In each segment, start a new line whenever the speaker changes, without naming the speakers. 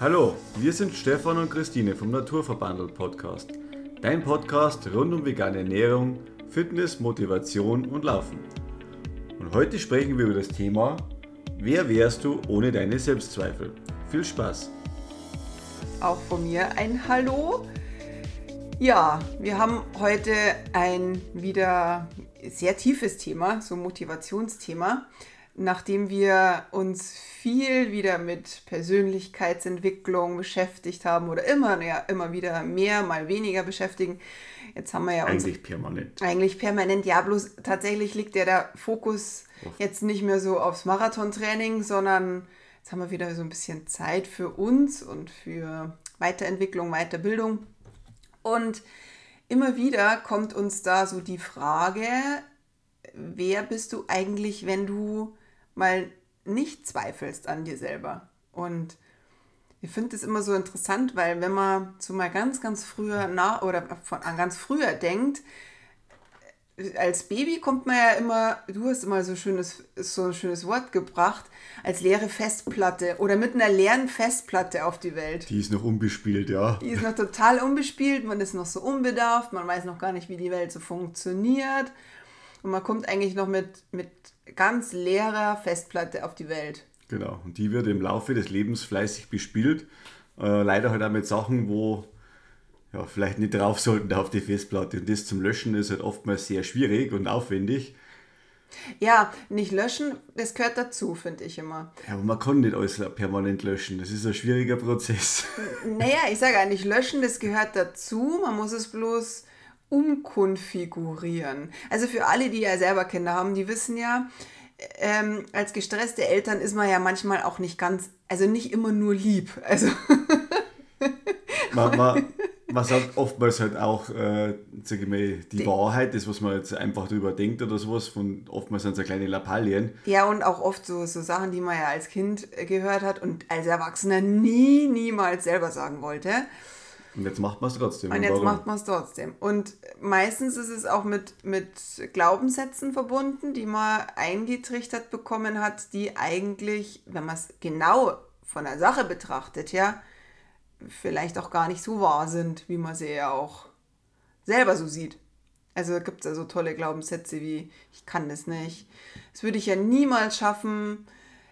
Hallo, wir sind Stefan und Christine vom Naturverbandelt Podcast. Dein Podcast rund um vegane Ernährung, Fitness, Motivation und Laufen. Und heute sprechen wir über das Thema Wer wärst du ohne deine Selbstzweifel? Viel Spaß!
Auch von mir ein Hallo. Ja, wir haben heute ein wieder sehr tiefes Thema, so Motivationsthema nachdem wir uns viel wieder mit Persönlichkeitsentwicklung beschäftigt haben oder immer, ja, immer wieder mehr, mal weniger beschäftigen. Jetzt haben wir ja
eigentlich uns, permanent.
Eigentlich permanent, ja, bloß tatsächlich liegt ja der Fokus Oft. jetzt nicht mehr so aufs Marathontraining, sondern jetzt haben wir wieder so ein bisschen Zeit für uns und für Weiterentwicklung, Weiterbildung. Und immer wieder kommt uns da so die Frage, wer bist du eigentlich, wenn du mal nicht zweifelst an dir selber. Und ich finde es immer so interessant, weil wenn man so mal ganz, ganz früher nach oder von an ganz früher denkt, als Baby kommt man ja immer, du hast immer so, schönes, so ein schönes Wort gebracht, als leere Festplatte oder mit einer leeren Festplatte auf die Welt.
Die ist noch unbespielt, ja.
Die ist noch total unbespielt, man ist noch so unbedarft, man weiß noch gar nicht, wie die Welt so funktioniert. Und man kommt eigentlich noch mit, mit ganz leerer Festplatte auf die Welt.
Genau, und die wird im Laufe des Lebens fleißig bespielt. Äh, leider halt auch mit Sachen, wo ja, vielleicht nicht drauf sollten auf die Festplatte. Und das zum Löschen ist halt oftmals sehr schwierig und aufwendig.
Ja, nicht löschen, das gehört dazu, finde ich immer.
Ja, aber man kann nicht alles permanent löschen. Das ist ein schwieriger Prozess.
Naja, ich sage eigentlich, löschen, das gehört dazu. Man muss es bloß umkonfigurieren. Also für alle, die ja selber Kinder haben, die wissen ja, ähm, als gestresste Eltern ist man ja manchmal auch nicht ganz, also nicht immer nur lieb. Also
man, man, man sagt oftmals halt auch, äh, sage ich mal, die, die, Wahrheit, das, was man jetzt einfach drüber denkt oder sowas, von oftmals sind es ja kleine Lappalien.
Ja, und auch oft so, so Sachen, die man ja als Kind gehört hat und als Erwachsener nie, niemals selber sagen wollte.
Und jetzt macht man es trotzdem.
Und jetzt Warum? macht man es trotzdem. Und meistens ist es auch mit, mit Glaubenssätzen verbunden, die man eingetrichtert bekommen hat, die eigentlich, wenn man es genau von der Sache betrachtet, ja, vielleicht auch gar nicht so wahr sind, wie man sie ja auch selber so sieht. Also gibt es ja so tolle Glaubenssätze wie, ich kann das nicht, das würde ich ja niemals schaffen,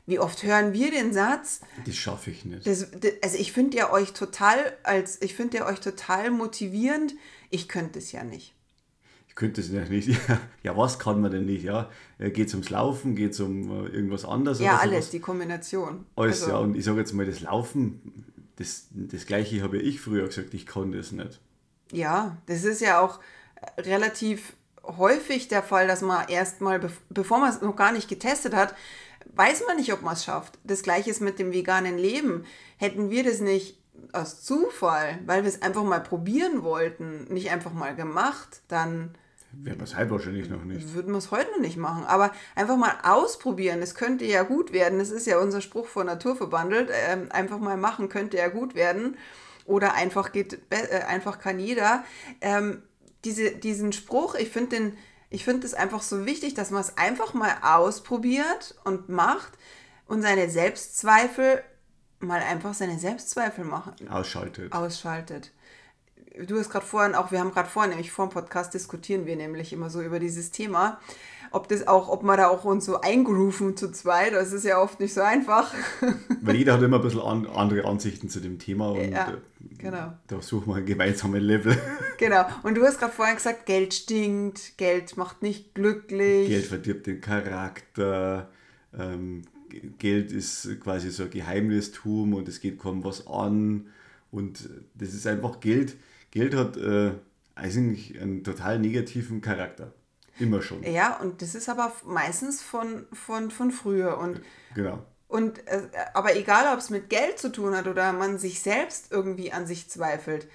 wie oft hören wir den Satz?
Das schaffe ich nicht.
Das, das, also ich finde ja euch total als ich finde ja euch total motivierend. Ich könnte es ja nicht.
Ich könnte es ja nicht. Ja, was kann man denn nicht? Ja, äh, geht es ums Laufen, geht es um äh, irgendwas anderes?
Ja, alles, die Kombination.
Alles, also, ja. Und ich sage jetzt mal, das Laufen, das, das gleiche habe ich früher gesagt, ich kann das nicht.
Ja, das ist ja auch relativ häufig der Fall, dass man erstmal, bevor man es noch gar nicht getestet hat, weiß man nicht, ob man es schafft. Das gleiche ist mit dem veganen Leben. Hätten wir das nicht aus Zufall, weil wir es einfach mal probieren wollten, nicht einfach mal gemacht, dann
werden wir es halt wahrscheinlich noch nicht.
Würden wir es heute noch nicht machen. Aber einfach mal ausprobieren, es könnte ja gut werden. Das ist ja unser Spruch von Naturverbandelt. Ähm, einfach mal machen könnte ja gut werden. Oder einfach geht, äh, einfach kann jeder. Ähm, diese, diesen Spruch, ich finde den ich finde es einfach so wichtig, dass man es einfach mal ausprobiert und macht und seine Selbstzweifel mal einfach seine Selbstzweifel machen.
Ausschaltet.
Ausschaltet. Du hast gerade vorhin auch, wir haben gerade vorhin, nämlich vor dem Podcast diskutieren wir nämlich immer so über dieses Thema ob das auch, ob man da auch uns so eingrooven zu zweit, das ist ja oft nicht so einfach.
Weil jeder hat immer ein bisschen an, andere Ansichten zu dem Thema und
ja, genau.
da suchen wir einen gemeinsamen Level.
Genau, und du hast gerade vorhin gesagt, Geld stinkt, Geld macht nicht glücklich.
Geld verdirbt den Charakter, ähm, Geld ist quasi so ein Geheimnistum und es geht kaum was an und das ist einfach Geld. Geld hat äh, eigentlich einen total negativen Charakter. Immer schon.
Ja, und das ist aber meistens von, von, von früher. Und,
genau.
Und, äh, aber egal, ob es mit Geld zu tun hat oder man sich selbst irgendwie an sich zweifelt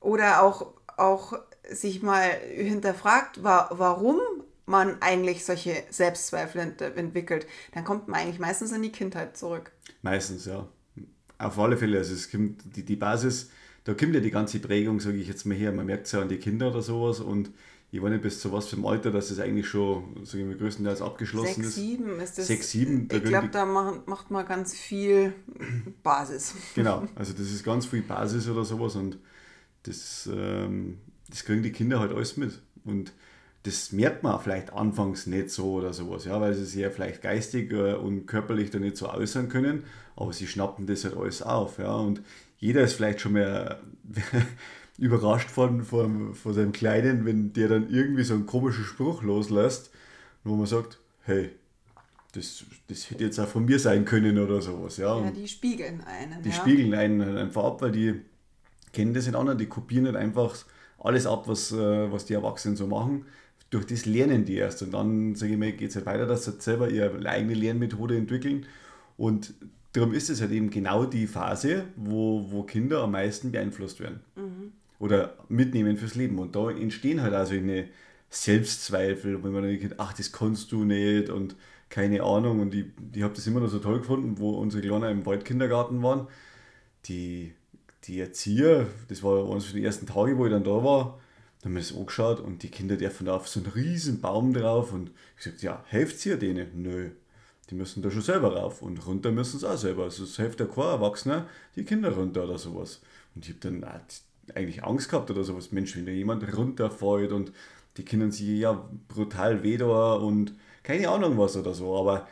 oder auch, auch sich mal hinterfragt, wa warum man eigentlich solche Selbstzweifel ent entwickelt, dann kommt man eigentlich meistens in die Kindheit zurück.
Meistens, ja. Auf alle Fälle. Also es kommt die, die Basis, da kommt ja die ganze Prägung, sage ich jetzt mal her, man merkt es ja an die Kinder oder sowas und ich war nicht bis zu was für ein Alter, dass es eigentlich schon, ich mal, größtenteils abgeschlossen
6,
ist.
7 ist das.
6, 7.
Ich glaube, da macht, macht man ganz viel Basis.
Genau, also das ist ganz viel Basis oder sowas und das, ähm, das kriegen die Kinder halt alles mit. Und das merkt man vielleicht anfangs nicht so oder sowas, ja, weil sie sich ja vielleicht geistig äh, und körperlich da nicht so äußern können, aber sie schnappen das halt alles auf, ja, und jeder ist vielleicht schon mehr überrascht von, von, von seinem Kleinen, wenn der dann irgendwie so einen komischen Spruch loslässt, wo man sagt, hey, das, das hätte jetzt auch von mir sein können oder sowas, ja.
Ja, die spiegeln einen.
Die
ja.
spiegeln einen einfach ab, weil die kennen das nicht anderen, die kopieren nicht einfach alles ab, was, äh, was die Erwachsenen so machen, durch das lernen die erst. Und dann, sage ich mal, geht es halt weiter, dass sie selber ihre eigene Lernmethode entwickeln. Und darum ist es halt eben genau die Phase, wo, wo Kinder am meisten beeinflusst werden. Mhm. Oder mitnehmen fürs Leben. Und da entstehen halt also eine Selbstzweifel, wenn man dann denkt, ach, das kannst du nicht und keine Ahnung. Und ich, ich habe das immer noch so toll gefunden, wo unsere Kleiner im Waldkindergarten waren. Die, die Erzieher, das war eines den ersten Tagen, wo ich dann da war, dann haben wir das angeschaut und die Kinder dürfen da auf so einen riesen Baum drauf und ich gesagt, ja, helft ihr denen? Nö. Die müssen da schon selber rauf und runter müssen sie auch selber. Also es hilft ja kein Erwachsener, die Kinder runter oder sowas. Und ich habe dann eigentlich Angst gehabt oder sowas. Mensch, wenn da jemand runterfällt und die Kinder sich ja brutal weh da und keine Ahnung was oder so. Aber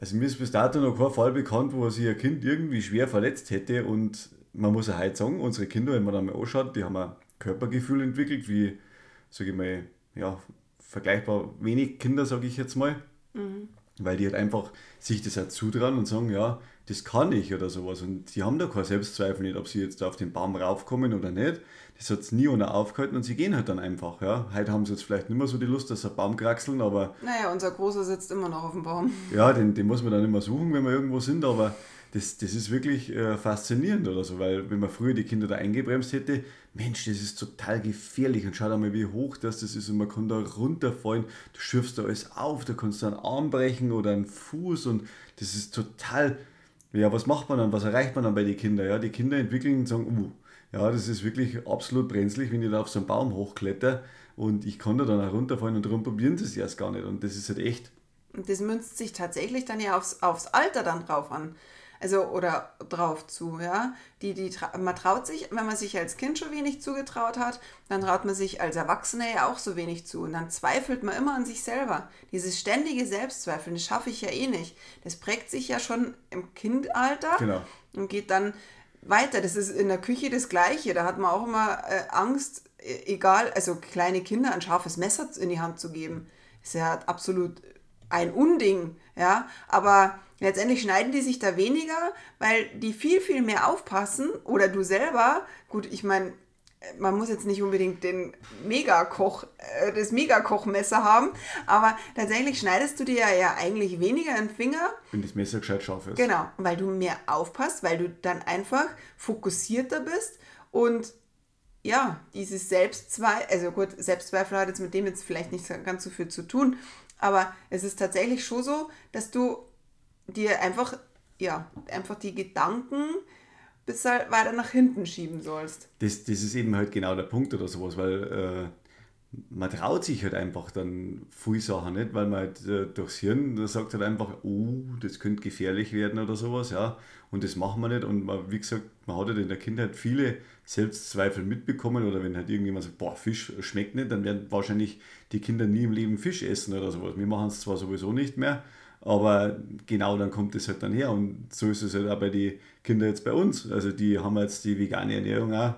also mir ist bis dato noch kein Fall bekannt, wo sich ein Kind irgendwie schwer verletzt hätte und man muss ja heute sagen, unsere Kinder, wenn man da mal anschaut, die haben ein Körpergefühl entwickelt, wie, sage ich mal, ja, vergleichbar wenig Kinder, sage ich jetzt mal. Mhm. Weil die halt einfach sich das halt zutrauen und sagen, ja, das kann ich oder sowas. Und die haben da keine Selbstzweifel nicht, ob sie jetzt auf den Baum raufkommen oder nicht. Das hat es nie ohne aufgehalten und sie gehen halt dann einfach. Ja. Heute haben sie jetzt vielleicht nicht mehr so die Lust, dass sie einen Baum kraxeln, aber.
Naja, unser Großer sitzt immer noch auf dem Baum.
Ja, den, den muss man dann immer suchen, wenn wir irgendwo sind, aber das, das ist wirklich äh, faszinierend oder so, weil wenn man früher die Kinder da eingebremst hätte, Mensch, das ist total gefährlich und schau da mal, wie hoch das, das ist und man kann da runterfallen, du schürfst da alles auf, da kannst du einen Arm brechen oder einen Fuß und das ist total, ja, was macht man dann, was erreicht man dann bei den Kindern? Ja, die Kinder entwickeln und sagen, uh, ja, das ist wirklich absolut brenzlig, wenn ich da auf so einen Baum hochkletter und ich kann da dann auch runterfallen und darum probieren sie es erst gar nicht und das ist halt echt.
Und das münzt sich tatsächlich dann ja aufs, aufs Alter dann drauf an also oder drauf zu, ja. Die, die, man traut sich, wenn man sich als Kind schon wenig zugetraut hat, dann traut man sich als Erwachsener ja auch so wenig zu. Und dann zweifelt man immer an sich selber. Dieses ständige Selbstzweifeln, das schaffe ich ja eh nicht. Das prägt sich ja schon im Kindalter genau. und geht dann weiter. Das ist in der Küche das Gleiche. Da hat man auch immer äh, Angst, e, egal, also kleine Kinder ein scharfes Messer in die Hand zu geben. Ist ja absolut ein Unding, ja. Aber Letztendlich schneiden die sich da weniger, weil die viel, viel mehr aufpassen oder du selber, gut, ich meine, man muss jetzt nicht unbedingt den Megakoch, äh, das Megakochmesser haben, aber tatsächlich schneidest du dir ja eigentlich weniger in den Finger.
Wenn das Messer gescheit scharf ist.
Genau, weil du mehr aufpasst, weil du dann einfach fokussierter bist und ja, dieses Selbstzweifel, also gut, Selbstzweifel hat jetzt mit dem jetzt vielleicht nicht ganz so viel zu tun, aber es ist tatsächlich schon so, dass du dir einfach, ja, einfach die Gedanken bis halt weiter nach hinten schieben sollst.
Das, das ist eben halt genau der Punkt oder sowas, weil äh, man traut sich halt einfach dann viele Sachen nicht, weil man halt äh, durchs Hirn sagt halt einfach, oh, das könnte gefährlich werden oder sowas, ja, und das machen wir nicht und man, wie gesagt, man hat halt in der Kindheit viele Selbstzweifel mitbekommen oder wenn halt irgendjemand sagt, boah, Fisch schmeckt nicht, dann werden wahrscheinlich die Kinder nie im Leben Fisch essen oder sowas. Wir machen es zwar sowieso nicht mehr, aber genau dann kommt es halt dann her. Und so ist es halt auch bei den Kindern jetzt bei uns. Also die haben jetzt die vegane Ernährung auch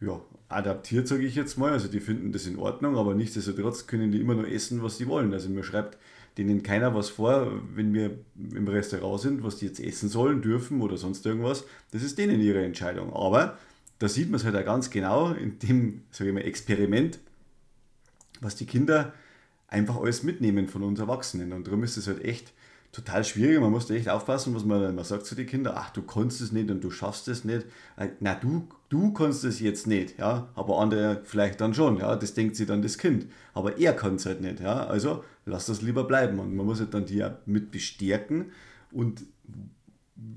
ja, adaptiert, sage ich jetzt mal. Also die finden das in Ordnung, aber nichtsdestotrotz können die immer nur essen, was sie wollen. Also mir schreibt denen keiner was vor, wenn wir im Restaurant sind, was die jetzt essen sollen, dürfen oder sonst irgendwas. Das ist denen ihre Entscheidung. Aber da sieht man es halt auch ganz genau in dem, sage ich mal, Experiment, was die Kinder einfach alles mitnehmen von uns Erwachsenen. Und darum ist es halt echt total schwierig. Man muss da echt aufpassen, was man, man sagt zu den Kindern, ach, du kannst es nicht und du schaffst es nicht. Äh, na, du, du kannst es jetzt nicht, ja, aber andere vielleicht dann schon, ja, das denkt sich dann das Kind. Aber er kann es halt nicht, ja, also lass das lieber bleiben. Und man muss halt dann die mit bestärken und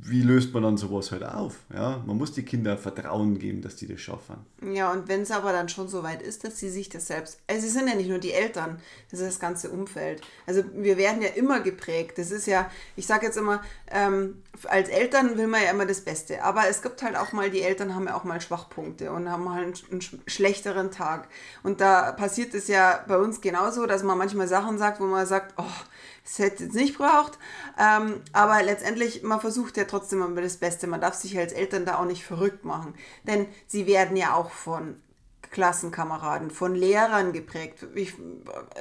wie löst man dann sowas halt auf? Ja? Man muss die Kinder Vertrauen geben, dass die das schaffen.
Ja, und wenn es aber dann schon so weit ist, dass sie sich das selbst. Also, sie sind ja nicht nur die Eltern, das ist das ganze Umfeld. Also, wir werden ja immer geprägt. Das ist ja, ich sage jetzt immer, ähm, als Eltern will man ja immer das Beste. Aber es gibt halt auch mal, die Eltern haben ja auch mal Schwachpunkte und haben mal einen, einen schlechteren Tag. Und da passiert es ja bei uns genauso, dass man manchmal Sachen sagt, wo man sagt, oh, das hätte jetzt nicht braucht. Ähm, aber letztendlich, man versucht ja trotzdem immer das Beste. Man darf sich als Eltern da auch nicht verrückt machen. Denn sie werden ja auch von Klassenkameraden, von Lehrern geprägt. Ich,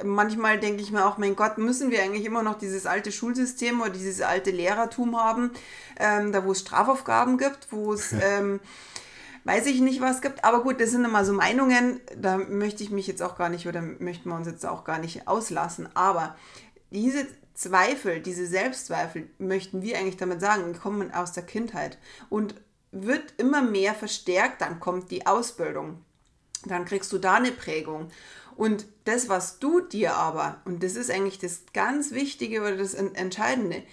manchmal denke ich mir auch, mein Gott, müssen wir eigentlich immer noch dieses alte Schulsystem oder dieses alte Lehrertum haben, ähm, da wo es Strafaufgaben gibt, wo es... Ähm, weiß ich nicht, was gibt. Aber gut, das sind immer so Meinungen. Da möchte ich mich jetzt auch gar nicht oder möchten wir uns jetzt auch gar nicht auslassen. Aber diese Zweifel, diese Selbstzweifel, möchten wir eigentlich damit sagen, kommen aus der Kindheit und wird immer mehr verstärkt, dann kommt die Ausbildung. Dann kriegst du da eine Prägung. Und das, was du dir aber, und das ist eigentlich das ganz Wichtige oder das Entscheidende,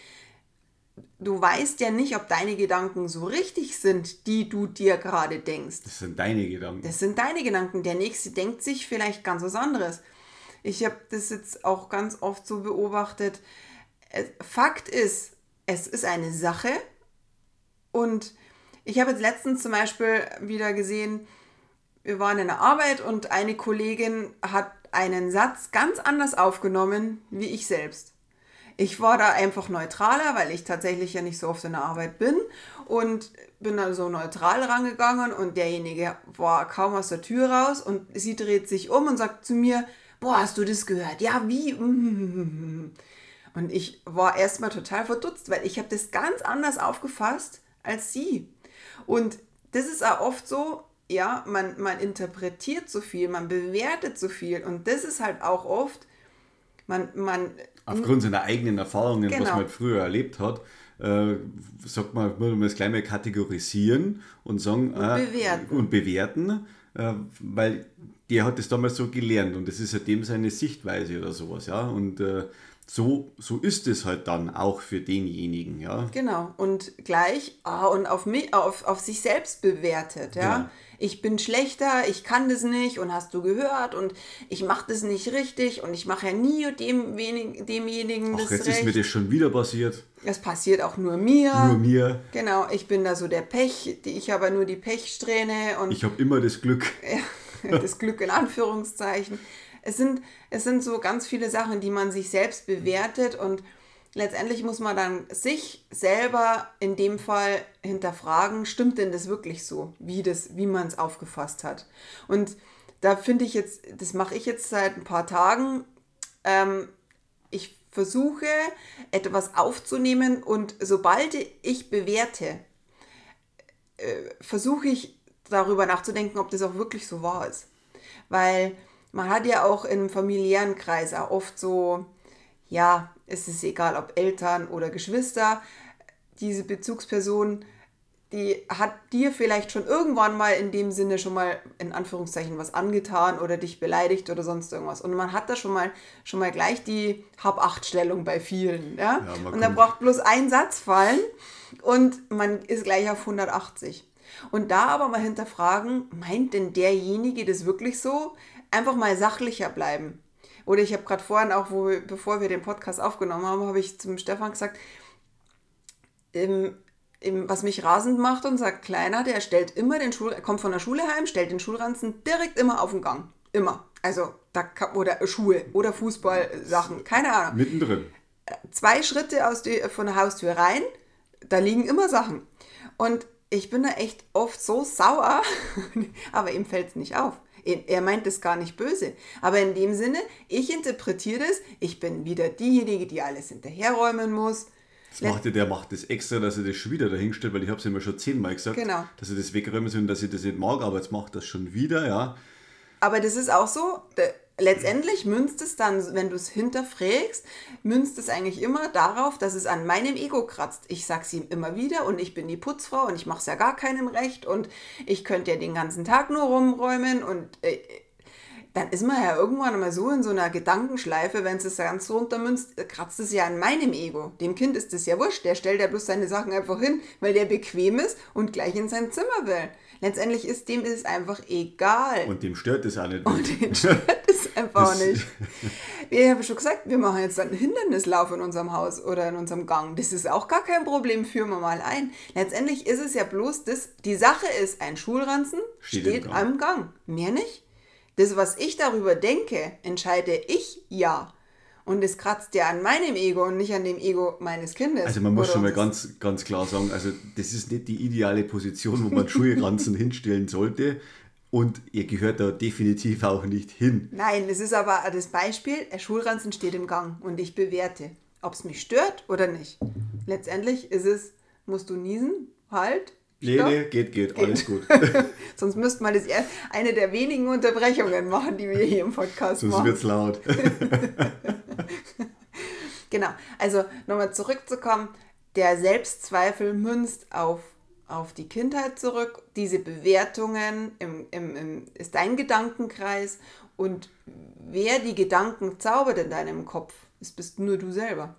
du weißt ja nicht, ob deine Gedanken so richtig sind, die du dir gerade denkst.
Das sind deine Gedanken.
Das sind deine Gedanken. Der Nächste denkt sich vielleicht ganz was anderes. Ich habe das jetzt auch ganz oft so beobachtet. Fakt ist, es ist eine Sache und ich habe jetzt letztens zum Beispiel wieder gesehen, wir waren in der Arbeit und eine Kollegin hat einen Satz ganz anders aufgenommen wie ich selbst. Ich war da einfach neutraler, weil ich tatsächlich ja nicht so oft in der Arbeit bin und bin dann so neutral rangegangen und derjenige war kaum aus der Tür raus und sie dreht sich um und sagt zu mir, boah, hast du das gehört? Ja, wie? Und ich war erstmal total verdutzt, weil ich habe das ganz anders aufgefasst als sie. Und das ist auch oft so, ja, man, man interpretiert so viel, man bewertet so viel und das ist halt auch oft, man, man
aufgrund seiner eigenen Erfahrungen, genau. was man halt früher erlebt hat, äh, sagt man, würde man das gleich mal kategorisieren und sagen und äh, bewerten, und bewerten äh, weil der hat das damals so gelernt und das ist halt dem seine Sichtweise oder sowas, ja. Und äh, so, so ist es halt dann auch für denjenigen, ja.
Genau, und gleich ah, und auf, mich, auf, auf sich selbst bewertet, ja. ja. Ich bin schlechter, ich kann das nicht und hast du gehört und ich mache das nicht richtig und ich mache ja nie dem wenig, demjenigen
Ach, das jetzt recht. ist mir das schon wieder passiert.
Es passiert auch nur mir.
Nur mir.
Genau, ich bin da so der Pech, ich habe nur die Pechsträhne und...
Ich habe immer das Glück.
Ja. das Glück in Anführungszeichen. Es sind, es sind so ganz viele Sachen, die man sich selbst bewertet und letztendlich muss man dann sich selber in dem Fall hinterfragen, stimmt denn das wirklich so, wie, wie man es aufgefasst hat. Und da finde ich jetzt, das mache ich jetzt seit ein paar Tagen, ähm, ich versuche etwas aufzunehmen und sobald ich bewerte, äh, versuche ich darüber nachzudenken, ob das auch wirklich so wahr ist. Weil man hat ja auch im familiären Kreis auch oft so, ja, es ist egal, ob Eltern oder Geschwister, diese Bezugsperson, die hat dir vielleicht schon irgendwann mal in dem Sinne schon mal in Anführungszeichen was angetan oder dich beleidigt oder sonst irgendwas. Und man hat da schon mal schon mal gleich die Hab-Acht-Stellung bei vielen. Ja? ja und da braucht bloß ein Satz fallen und man ist gleich auf 180. Und da aber mal hinterfragen, meint denn derjenige das wirklich so? Einfach mal sachlicher bleiben. Oder ich habe gerade vorhin auch, wo, bevor wir den Podcast aufgenommen haben, habe ich zum Stefan gesagt, im, im, was mich rasend macht und sagt, Kleiner, der stellt immer den Schul, kommt von der Schule heim, stellt den Schulranzen direkt immer auf den Gang. Immer. Also, da, oder Schuhe oder Fußballsachen, keine Ahnung.
Mittendrin.
Zwei Schritte aus die, von der Haustür rein, da liegen immer Sachen. Und ich bin da echt oft so sauer, aber ihm fällt es nicht auf. Er meint es gar nicht böse. Aber in dem Sinne, ich interpretiere das, ich bin wieder diejenige, die alles hinterherräumen muss.
Das macht der, der macht das extra, dass er das schon wieder dahinstellt, weil ich habe es immer schon zehnmal gesagt,
genau.
dass er das wegräumen soll und dass ich das nicht mag, aber jetzt macht das schon wieder, ja.
Aber das ist auch so, letztendlich münzt es dann, wenn du es hinterfragst, münzt es eigentlich immer darauf, dass es an meinem Ego kratzt. Ich sag's ihm immer wieder und ich bin die Putzfrau und ich mache es ja gar keinem recht und ich könnte ja den ganzen Tag nur rumräumen und äh, dann ist man ja irgendwann mal so in so einer Gedankenschleife, wenn es ganz runtermünzt, kratzt es ja an meinem Ego. Dem Kind ist es ja wurscht, der stellt ja bloß seine Sachen einfach hin, weil der bequem ist und gleich in sein Zimmer will. Letztendlich ist dem ist es einfach egal.
Und dem stört es auch nicht.
Und dem stört es einfach das nicht. Ich habe schon gesagt, wir machen jetzt einen Hindernislauf in unserem Haus oder in unserem Gang. Das ist auch gar kein Problem, führen wir mal ein. Letztendlich ist es ja bloß das, die Sache ist, ein Schulranzen steht, steht am Gang. Mehr nicht. Das, was ich darüber denke, entscheide ich ja. Und es kratzt ja an meinem Ego und nicht an dem Ego meines Kindes.
Also man muss schon mal ganz, ganz klar sagen, also das ist nicht die ideale Position, wo man Schulranzen hinstellen sollte. Und ihr gehört da definitiv auch nicht hin.
Nein, es ist aber das Beispiel, der Schulranzen steht im Gang und ich bewerte, ob es mich stört oder nicht. Letztendlich ist es, musst du niesen, halt,
Nee, nee, geht, geht, alles gut.
Sonst müsste man das eine der wenigen Unterbrechungen machen, die wir hier im Podcast
Sonst
machen.
Sonst wird es laut.
genau, also nochmal zurückzukommen, der Selbstzweifel münzt auf, auf die Kindheit zurück. Diese Bewertungen im, im, im, ist dein Gedankenkreis und wer die Gedanken zaubert in deinem Kopf, ist bist nur du selber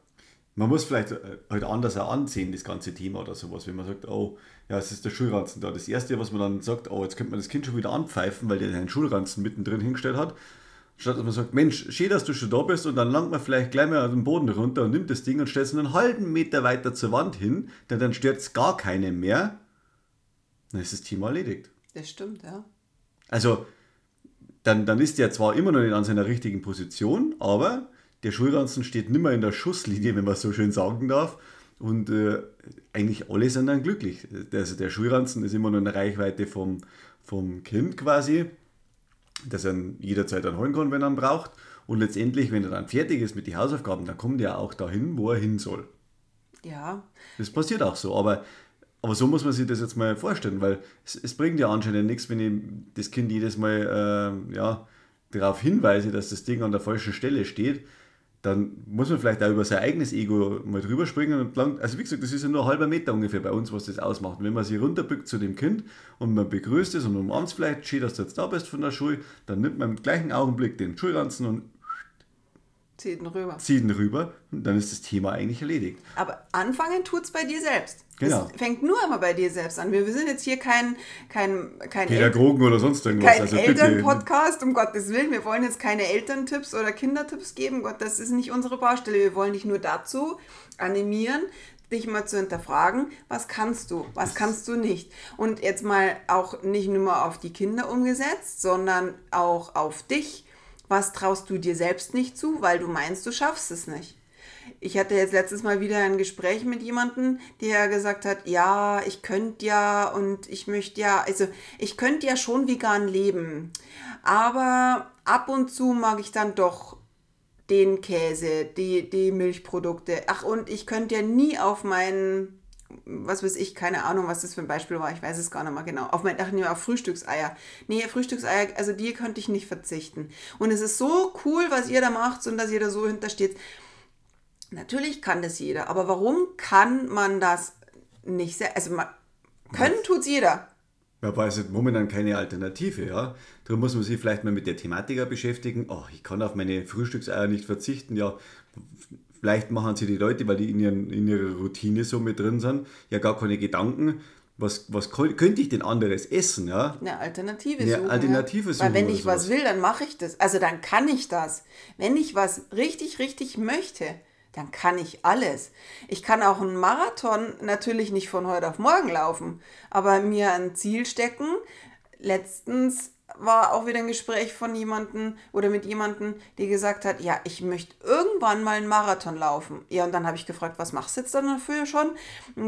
man muss vielleicht äh, halt anders auch ansehen, das ganze Thema oder sowas, wenn man sagt, oh, ja, es ist der Schulranzen da. Das Erste, was man dann sagt, oh, jetzt könnte man das Kind schon wieder anpfeifen, weil der einen Schulranzen mittendrin hingestellt hat. Statt dass man sagt, Mensch, schön, dass du schon da bist und dann langt man vielleicht gleich mal den Boden runter und nimmt das Ding und stellt es einen halben Meter weiter zur Wand hin, denn dann stört es gar keinen mehr. Dann ist das Thema erledigt.
Das stimmt, ja.
Also, dann, dann ist der zwar immer noch nicht an seiner richtigen Position, aber der Schulranzen steht nicht mehr in der Schusslinie, wenn man so schön sagen darf. Und äh, eigentlich alle sind dann glücklich. Also der Schulranzen ist immer noch in der Reichweite vom, vom Kind quasi, dass er jederzeit dann holen kann, wenn er ihn braucht. Und letztendlich, wenn er dann fertig ist mit den Hausaufgaben, dann kommt er auch dahin, wo er hin soll.
Ja.
Das passiert auch so. Aber, aber so muss man sich das jetzt mal vorstellen, weil es, es bringt ja anscheinend nichts, wenn ich das Kind jedes Mal äh, ja, darauf hinweise, dass das Ding an der falschen Stelle steht dann muss man vielleicht auch über sein eigenes Ego mal drüber springen und lang, also wie gesagt, das ist ja nur ein halber Meter ungefähr bei uns, was das ausmacht. Und wenn man sich runterbückt zu dem Kind und man begrüßt es und umarmt es vielleicht, schön, dass du jetzt da bist von der Schule, dann nimmt man im gleichen Augenblick den Schulranzen und
Zieht ihn rüber.
Zieht ihn rüber dann ist das Thema eigentlich erledigt.
Aber anfangen tut es bei dir selbst.
Genau.
Es fängt nur immer bei dir selbst an. Wir, wir sind jetzt hier kein, kein, kein
Pädagogen El oder sonst irgendwas.
Kein also Elternpodcast, um Gottes Willen. Wir wollen jetzt keine Elterntipps oder Kindertipps geben. Gott, das ist nicht unsere Baustelle. Wir wollen dich nur dazu animieren, dich mal zu hinterfragen, was kannst du, was kannst du nicht. Und jetzt mal auch nicht nur auf die Kinder umgesetzt, sondern auch auf dich was traust du dir selbst nicht zu, weil du meinst, du schaffst es nicht? Ich hatte jetzt letztes Mal wieder ein Gespräch mit jemandem, der gesagt hat, ja, ich könnte ja und ich möchte ja, also ich könnte ja schon vegan leben, aber ab und zu mag ich dann doch den Käse, die, die Milchprodukte. Ach, und ich könnte ja nie auf meinen was weiß ich, keine Ahnung, was das für ein Beispiel war, ich weiß es gar nicht mehr genau. Auf mein, ach nee, auf Frühstückseier. Nee, Frühstückseier, also die könnte ich nicht verzichten. Und es ist so cool, was ihr da macht und dass ihr da so hintersteht. Natürlich kann das jeder, aber warum kann man das nicht sehr, also man, können tut es jeder.
Ja, weil es momentan keine Alternative, ja. Darum muss man sich vielleicht mal mit der Thematik beschäftigen. Oh, ich kann auf meine Frühstückseier nicht verzichten. Ja, Vielleicht machen sich die Leute, weil die in, ihren, in ihrer Routine so mit drin sind, ja gar keine Gedanken, was, was könnte ich denn anderes essen? Ja?
Eine Alternative
suchen. Eine Alternative
ja. suchen. Weil wenn ich was will, dann mache ich das. Also dann kann ich das. Wenn ich was richtig, richtig möchte, dann kann ich alles. Ich kann auch einen Marathon natürlich nicht von heute auf morgen laufen, aber mir ein Ziel stecken. Letztens war auch wieder ein Gespräch von jemandem oder mit jemandem, die gesagt hat, ja, ich möchte irgendwann mal einen Marathon laufen. Ja, und dann habe ich gefragt, was machst du jetzt dann dafür schon?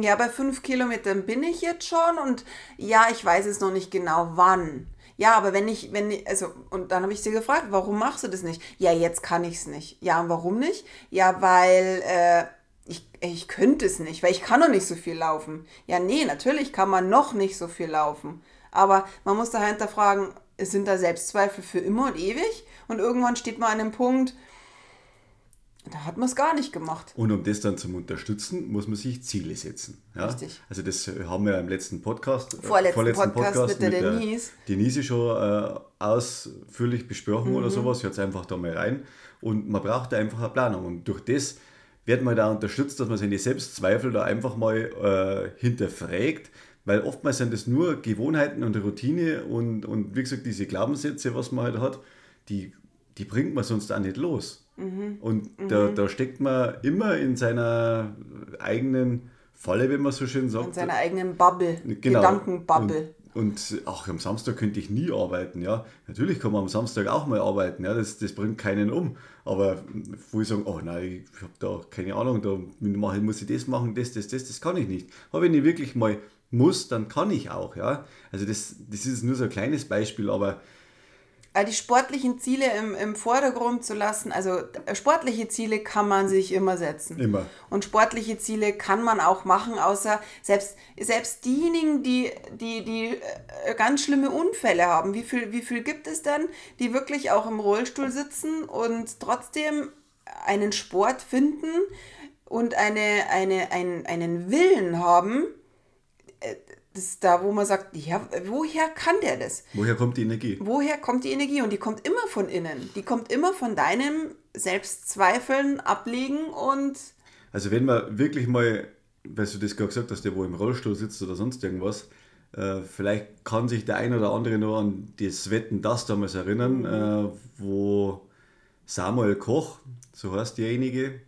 Ja, bei fünf Kilometern bin ich jetzt schon und ja, ich weiß jetzt noch nicht genau wann. Ja, aber wenn ich, wenn ich, also, und dann habe ich sie gefragt, warum machst du das nicht? Ja, jetzt kann ich es nicht. Ja, und warum nicht? Ja, weil, äh, ich, ich könnte es nicht, weil ich kann noch nicht so viel laufen. Ja, nee, natürlich kann man noch nicht so viel laufen. Aber man muss dahinter fragen, sind da Selbstzweifel für immer und ewig und irgendwann steht man an einem Punkt, Da hat man es gar nicht gemacht.
Und um das dann zu unterstützen, muss man sich Ziele setzen. Ja? Richtig. Also das haben wir im letzten Podcast,
äh, vorletzten, vorletzten Podcast, Podcast, mit der
mit Denise. Der Denise schon äh, ausführlich besprochen mhm. oder sowas. Hört einfach da mal rein. Und man braucht da einfach eine Planung. Und durch das wird man da unterstützt, dass man seine Selbstzweifel da einfach mal äh, hinterfragt. Weil oftmals sind das nur Gewohnheiten und Routine und, und wie gesagt, diese Glaubenssätze, was man halt hat, die, die bringt man sonst auch nicht los. Mhm. Und mhm. Da, da steckt man immer in seiner eigenen Falle, wenn man so schön sagt. In
seiner eigenen Bubble, genau. Gedankenbubble.
Und, und ach, am Samstag könnte ich nie arbeiten, ja. Natürlich kann man am Samstag auch mal arbeiten, ja, das, das bringt keinen um. Aber wo ich sagen, oh nein, ich habe da keine Ahnung, da muss ich das machen, das, das, das, das kann ich nicht. Aber wenn ich wirklich mal muss, dann kann ich auch, ja. Also das, das ist nur so ein kleines Beispiel, aber
die sportlichen Ziele im, im Vordergrund zu lassen. Also äh, sportliche Ziele kann man sich immer setzen.
Immer.
Und sportliche Ziele kann man auch machen, außer selbst, selbst diejenigen, die, die, die äh, ganz schlimme Unfälle haben. Wie viel, wie viel gibt es denn, die wirklich auch im Rollstuhl sitzen und trotzdem einen Sport finden und eine, eine, ein, einen Willen haben, äh, das ist da, wo man sagt, ja, woher kann der das?
Woher kommt die Energie?
Woher kommt die Energie? Und die kommt immer von innen. Die kommt immer von deinem Selbstzweifeln, Ablegen und.
Also, wenn man wirklich mal, weil du das gerade gesagt hast, der wo im Rollstuhl sitzt oder sonst irgendwas, äh, vielleicht kann sich der ein oder andere noch an das Wetten das damals erinnern, mhm. äh, wo Samuel Koch, so heißt derjenige,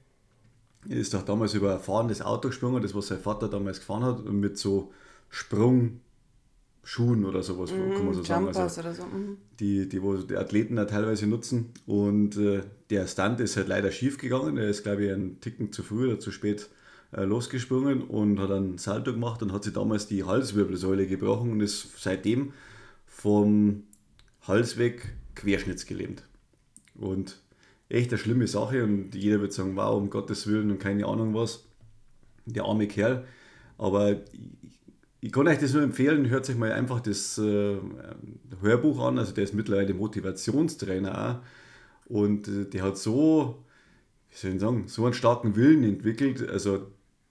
ist doch damals über ein fahrendes Auto gesprungen, das was sein Vater damals gefahren hat, und mit so Sprungschuhen oder sowas, mm, kann man so sagen. Also oder so. Mm. Die, die, wo die Athleten da teilweise nutzen. Und äh, der Stunt ist halt leider schief gegangen. Er ist, glaube ich, einen Ticken zu früh oder zu spät äh, losgesprungen und hat einen Salto gemacht und hat sich damals die Halswirbelsäule gebrochen und ist seitdem vom Hals weg querschnittsgelähmt. Und echt eine schlimme Sache und jeder wird sagen, wow, um Gottes Willen und keine Ahnung was. Der arme Kerl. Aber ich kann euch das nur empfehlen, hört sich mal einfach das äh, Hörbuch an. Also der ist mittlerweile Motivationstrainer auch. Und äh, der hat so, wie soll ich sagen, so einen starken Willen entwickelt. Also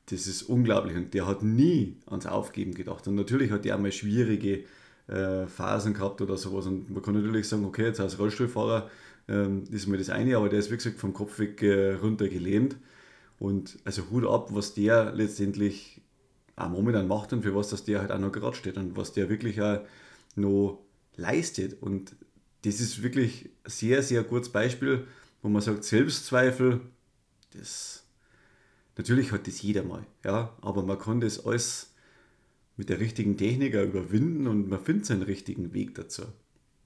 das ist unglaublich. Und der hat nie ans Aufgeben gedacht. Und natürlich hat der auch mal schwierige äh, Phasen gehabt oder sowas. Und man kann natürlich sagen, okay, jetzt als Rollstuhlfahrer ähm, ist mal das eine, aber der ist wie gesagt vom Kopf weg äh, runter gelähmt. Und also Hut ab, was der letztendlich auch momentan macht und für was das der halt auch noch gerade steht und was der wirklich auch noch leistet. Und das ist wirklich ein sehr, sehr gutes Beispiel, wo man sagt, Selbstzweifel, das natürlich hat das jeder mal, ja, aber man kann das alles mit der richtigen Technik auch überwinden und man findet seinen richtigen Weg dazu.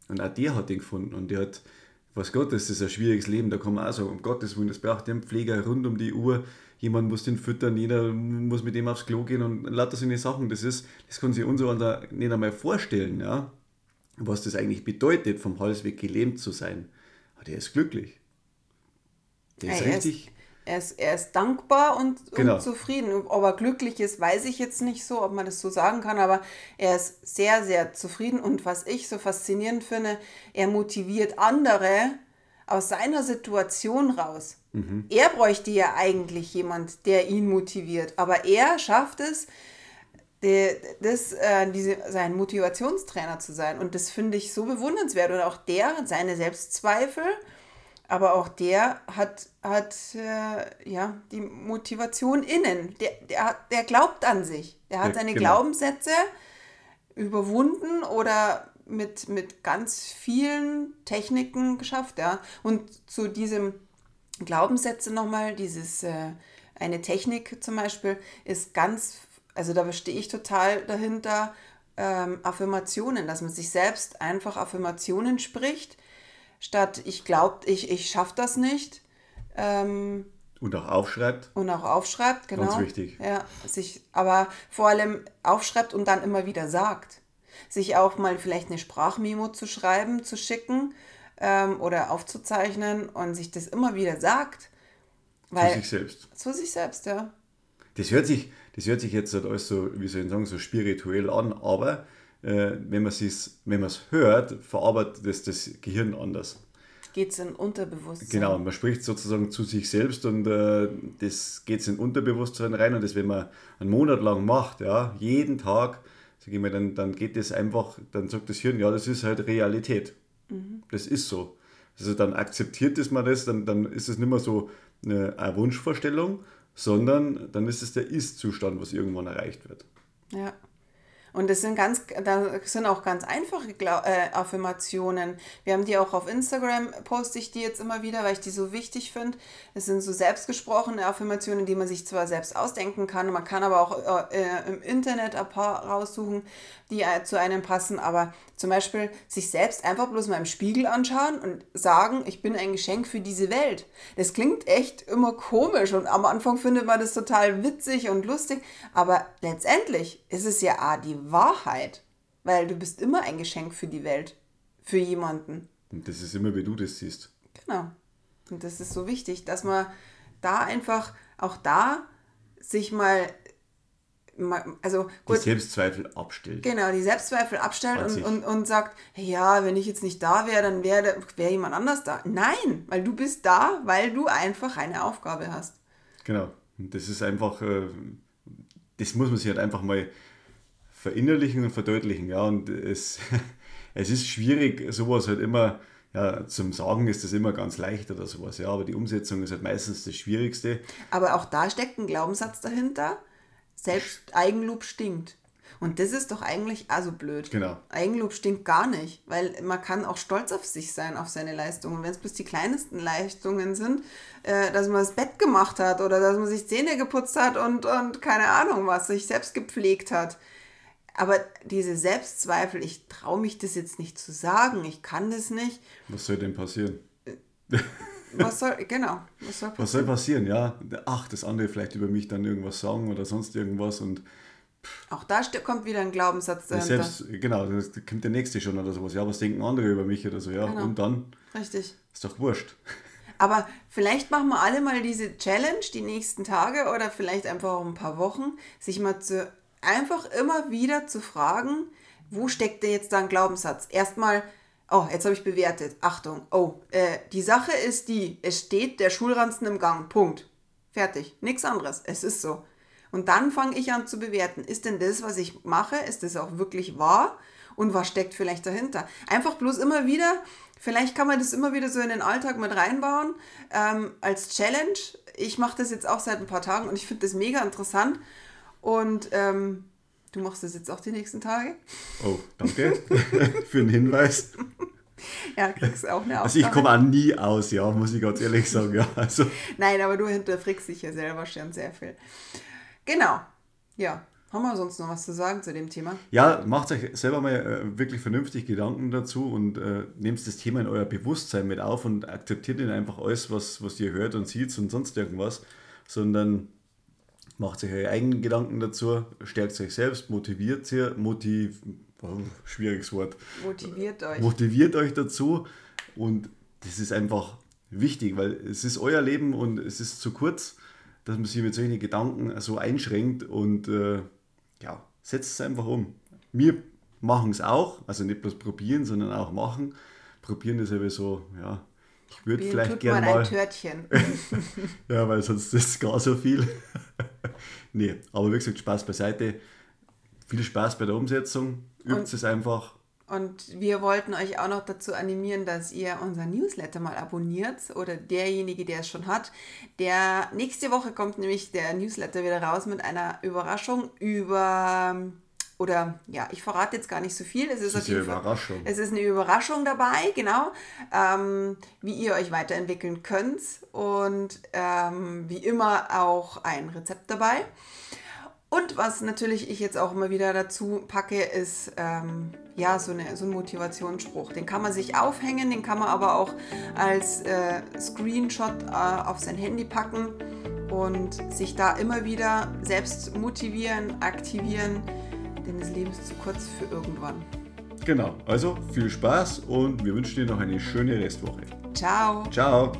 Und auch der hat den gefunden und der hat, was Gott, das ist ein schwieriges Leben, da kann man auch sagen, um Gottes Willen, das braucht den Pfleger rund um die Uhr, jemand muss den füttern, jeder muss mit dem aufs Klo gehen und lauter so eine Sachen. Das ist, das kann sich unser nicht einmal vorstellen, ja, was das eigentlich bedeutet, vom Halsweg gelähmt zu sein. Aber der ist glücklich.
Der ist ja, richtig. Er ist, er ist dankbar und, genau. und zufrieden. Ob er glücklich ist, weiß ich jetzt nicht so, ob man das so sagen kann, aber er ist sehr, sehr zufrieden. Und was ich so faszinierend finde, er motiviert andere aus seiner Situation raus. Mhm. Er bräuchte ja eigentlich jemand, der ihn motiviert, aber er schafft es, das, äh, diese, sein Motivationstrainer zu sein. Und das finde ich so bewundernswert. Und auch der hat seine Selbstzweifel, aber auch der hat, hat äh, ja, die Motivation innen. Der, der, der glaubt an sich. Der hat ja, seine genau. Glaubenssätze überwunden oder mit, mit ganz vielen Techniken geschafft. Ja. Und zu diesem Glaubenssätze nochmal, dieses äh, eine Technik zum Beispiel ist ganz, also da stehe ich total dahinter, ähm, Affirmationen, dass man sich selbst einfach Affirmationen spricht, statt ich glaube, ich, ich schaffe das nicht. Ähm,
und auch aufschreibt.
Und auch aufschreibt, genau.
Ganz wichtig.
Ja, sich, aber vor allem aufschreibt und dann immer wieder sagt. Sich auch mal vielleicht eine Sprachmemo zu schreiben, zu schicken ähm, oder aufzuzeichnen und sich das immer wieder sagt.
Weil, zu sich selbst.
Zu sich selbst, ja.
Das hört sich, das hört sich jetzt halt alles so, wie soll ich sagen, so spirituell an, aber äh, wenn man es hört, verarbeitet das das Gehirn anders.
geht es in Unterbewusstsein.
Genau, man spricht sozusagen zu sich selbst und äh, das geht in Unterbewusstsein rein und das, wenn man einen Monat lang macht, ja, jeden Tag, sag ich mal, dann, dann geht das einfach, dann sagt das Hirn, ja, das ist halt Realität. Mhm. Das ist so. Also dann akzeptiert es man das, dann, dann ist es nicht mehr so eine, eine Wunschvorstellung, sondern dann ist es der Ist-Zustand, was irgendwann erreicht wird.
Ja. Und das sind ganz, das sind auch ganz einfache Glau äh, Affirmationen. Wir haben die auch auf Instagram, poste ich die jetzt immer wieder, weil ich die so wichtig finde. Es sind so selbstgesprochene Affirmationen, die man sich zwar selbst ausdenken kann, man kann aber auch äh, im Internet ein paar raussuchen, die äh, zu einem passen. Aber zum Beispiel sich selbst einfach bloß mal im Spiegel anschauen und sagen, ich bin ein Geschenk für diese Welt. Das klingt echt immer komisch und am Anfang findet man das total witzig und lustig. Aber letztendlich ist es ja A, die Wahrheit, weil du bist immer ein Geschenk für die Welt, für jemanden.
Und das ist immer, wie du das siehst.
Genau. Und das ist so wichtig, dass man da einfach auch da sich mal also
gut, die Selbstzweifel abstellt.
Genau, die Selbstzweifel abstellt und, und, und sagt, ja, wenn ich jetzt nicht da wäre, dann wäre wär jemand anders da. Nein, weil du bist da, weil du einfach eine Aufgabe hast.
Genau, und das ist einfach, äh, das muss man sich halt einfach mal verinnerlichen und verdeutlichen. Ja, und es, es ist schwierig, sowas halt immer, ja, zum Sagen ist das immer ganz leicht oder sowas, ja, aber die Umsetzung ist halt meistens das Schwierigste.
Aber auch da steckt ein Glaubenssatz dahinter, selbst Eigenlob stinkt. Und das ist doch eigentlich also blöd.
Genau.
Eigenlob stinkt gar nicht, weil man kann auch stolz auf sich sein, auf seine Leistungen. Wenn es bloß die kleinsten Leistungen sind, äh, dass man das Bett gemacht hat oder dass man sich Zähne geputzt hat und, und keine Ahnung was, sich selbst gepflegt hat. Aber diese Selbstzweifel, ich traue mich das jetzt nicht zu sagen, ich kann das nicht.
Was soll denn passieren?
Was soll, genau,
was soll passieren? Was soll passieren, ja? Ach, das andere vielleicht über mich dann irgendwas sagen oder sonst irgendwas und.
Auch da kommt wieder ein Glaubenssatz
dahinter. Selbst, genau, da kommt der nächste schon oder sowas. Ja, was denken andere über mich oder so, ja? Genau. Und dann.
Richtig.
Ist doch wurscht.
Aber vielleicht machen wir alle mal diese Challenge die nächsten Tage oder vielleicht einfach auch ein paar Wochen, sich mal zu einfach immer wieder zu fragen, wo steckt denn jetzt da ein Glaubenssatz? Erstmal, oh, jetzt habe ich bewertet. Achtung, oh, äh, die Sache ist die, es steht der Schulranzen im Gang. Punkt. Fertig. Nichts anderes. Es ist so. Und dann fange ich an zu bewerten. Ist denn das, was ich mache, ist das auch wirklich wahr? Und was steckt vielleicht dahinter? Einfach bloß immer wieder, vielleicht kann man das immer wieder so in den Alltag mit reinbauen, ähm, als Challenge. Ich mache das jetzt auch seit ein paar Tagen und ich finde das mega interessant. Und ähm, du machst das jetzt auch die nächsten Tage.
Oh, danke für den Hinweis.
Ja, kriegst auch eine Aufgabe.
Also ich komme auch nie aus, ja, muss ich ganz ehrlich sagen. Ja, also.
Nein, aber du hinterfragst dich ja selber schon sehr viel. Genau, ja. Haben wir sonst noch was zu sagen zu dem Thema?
Ja, macht euch selber mal äh, wirklich vernünftig Gedanken dazu und äh, nehmt das Thema in euer Bewusstsein mit auf und akzeptiert nicht einfach alles, was, was ihr hört und seht und sonst irgendwas, sondern macht euch eure eigenen Gedanken dazu, stärkt euch selbst, motiviert sie, motiv, oh, schwieriges Wort.
Motiviert euch.
Motiviert euch dazu und das ist einfach wichtig, weil es ist euer Leben und es ist zu kurz, dass man sich mit solchen Gedanken so einschränkt und äh, ja, setzt es einfach um. Wir machen es auch, also nicht bloß probieren, sondern auch machen. Probieren ist aber so, ja, ich würde vielleicht gerne mal. Ein
Törtchen.
ja, weil sonst ist es gar so viel. nee, aber wie gesagt, Spaß beiseite. Viel Spaß bei der Umsetzung. Übt es einfach.
Und wir wollten euch auch noch dazu animieren, dass ihr unser Newsletter mal abonniert oder derjenige, der es schon hat. Der nächste Woche kommt nämlich der Newsletter wieder raus mit einer Überraschung über oder ja, ich verrate jetzt gar nicht so viel. Es ist,
ist eine Überraschung.
Es ist eine Überraschung dabei, genau, ähm, wie ihr euch weiterentwickeln könnt und ähm, wie immer auch ein Rezept dabei. Und was natürlich ich jetzt auch immer wieder dazu packe, ist ähm, ja so, eine, so ein Motivationsspruch. Den kann man sich aufhängen, den kann man aber auch als äh, Screenshot äh, auf sein Handy packen und sich da immer wieder selbst motivieren, aktivieren denn das Leben ist zu kurz für irgendwann.
Genau, also viel Spaß und wir wünschen dir noch eine schöne Restwoche.
Ciao.
Ciao.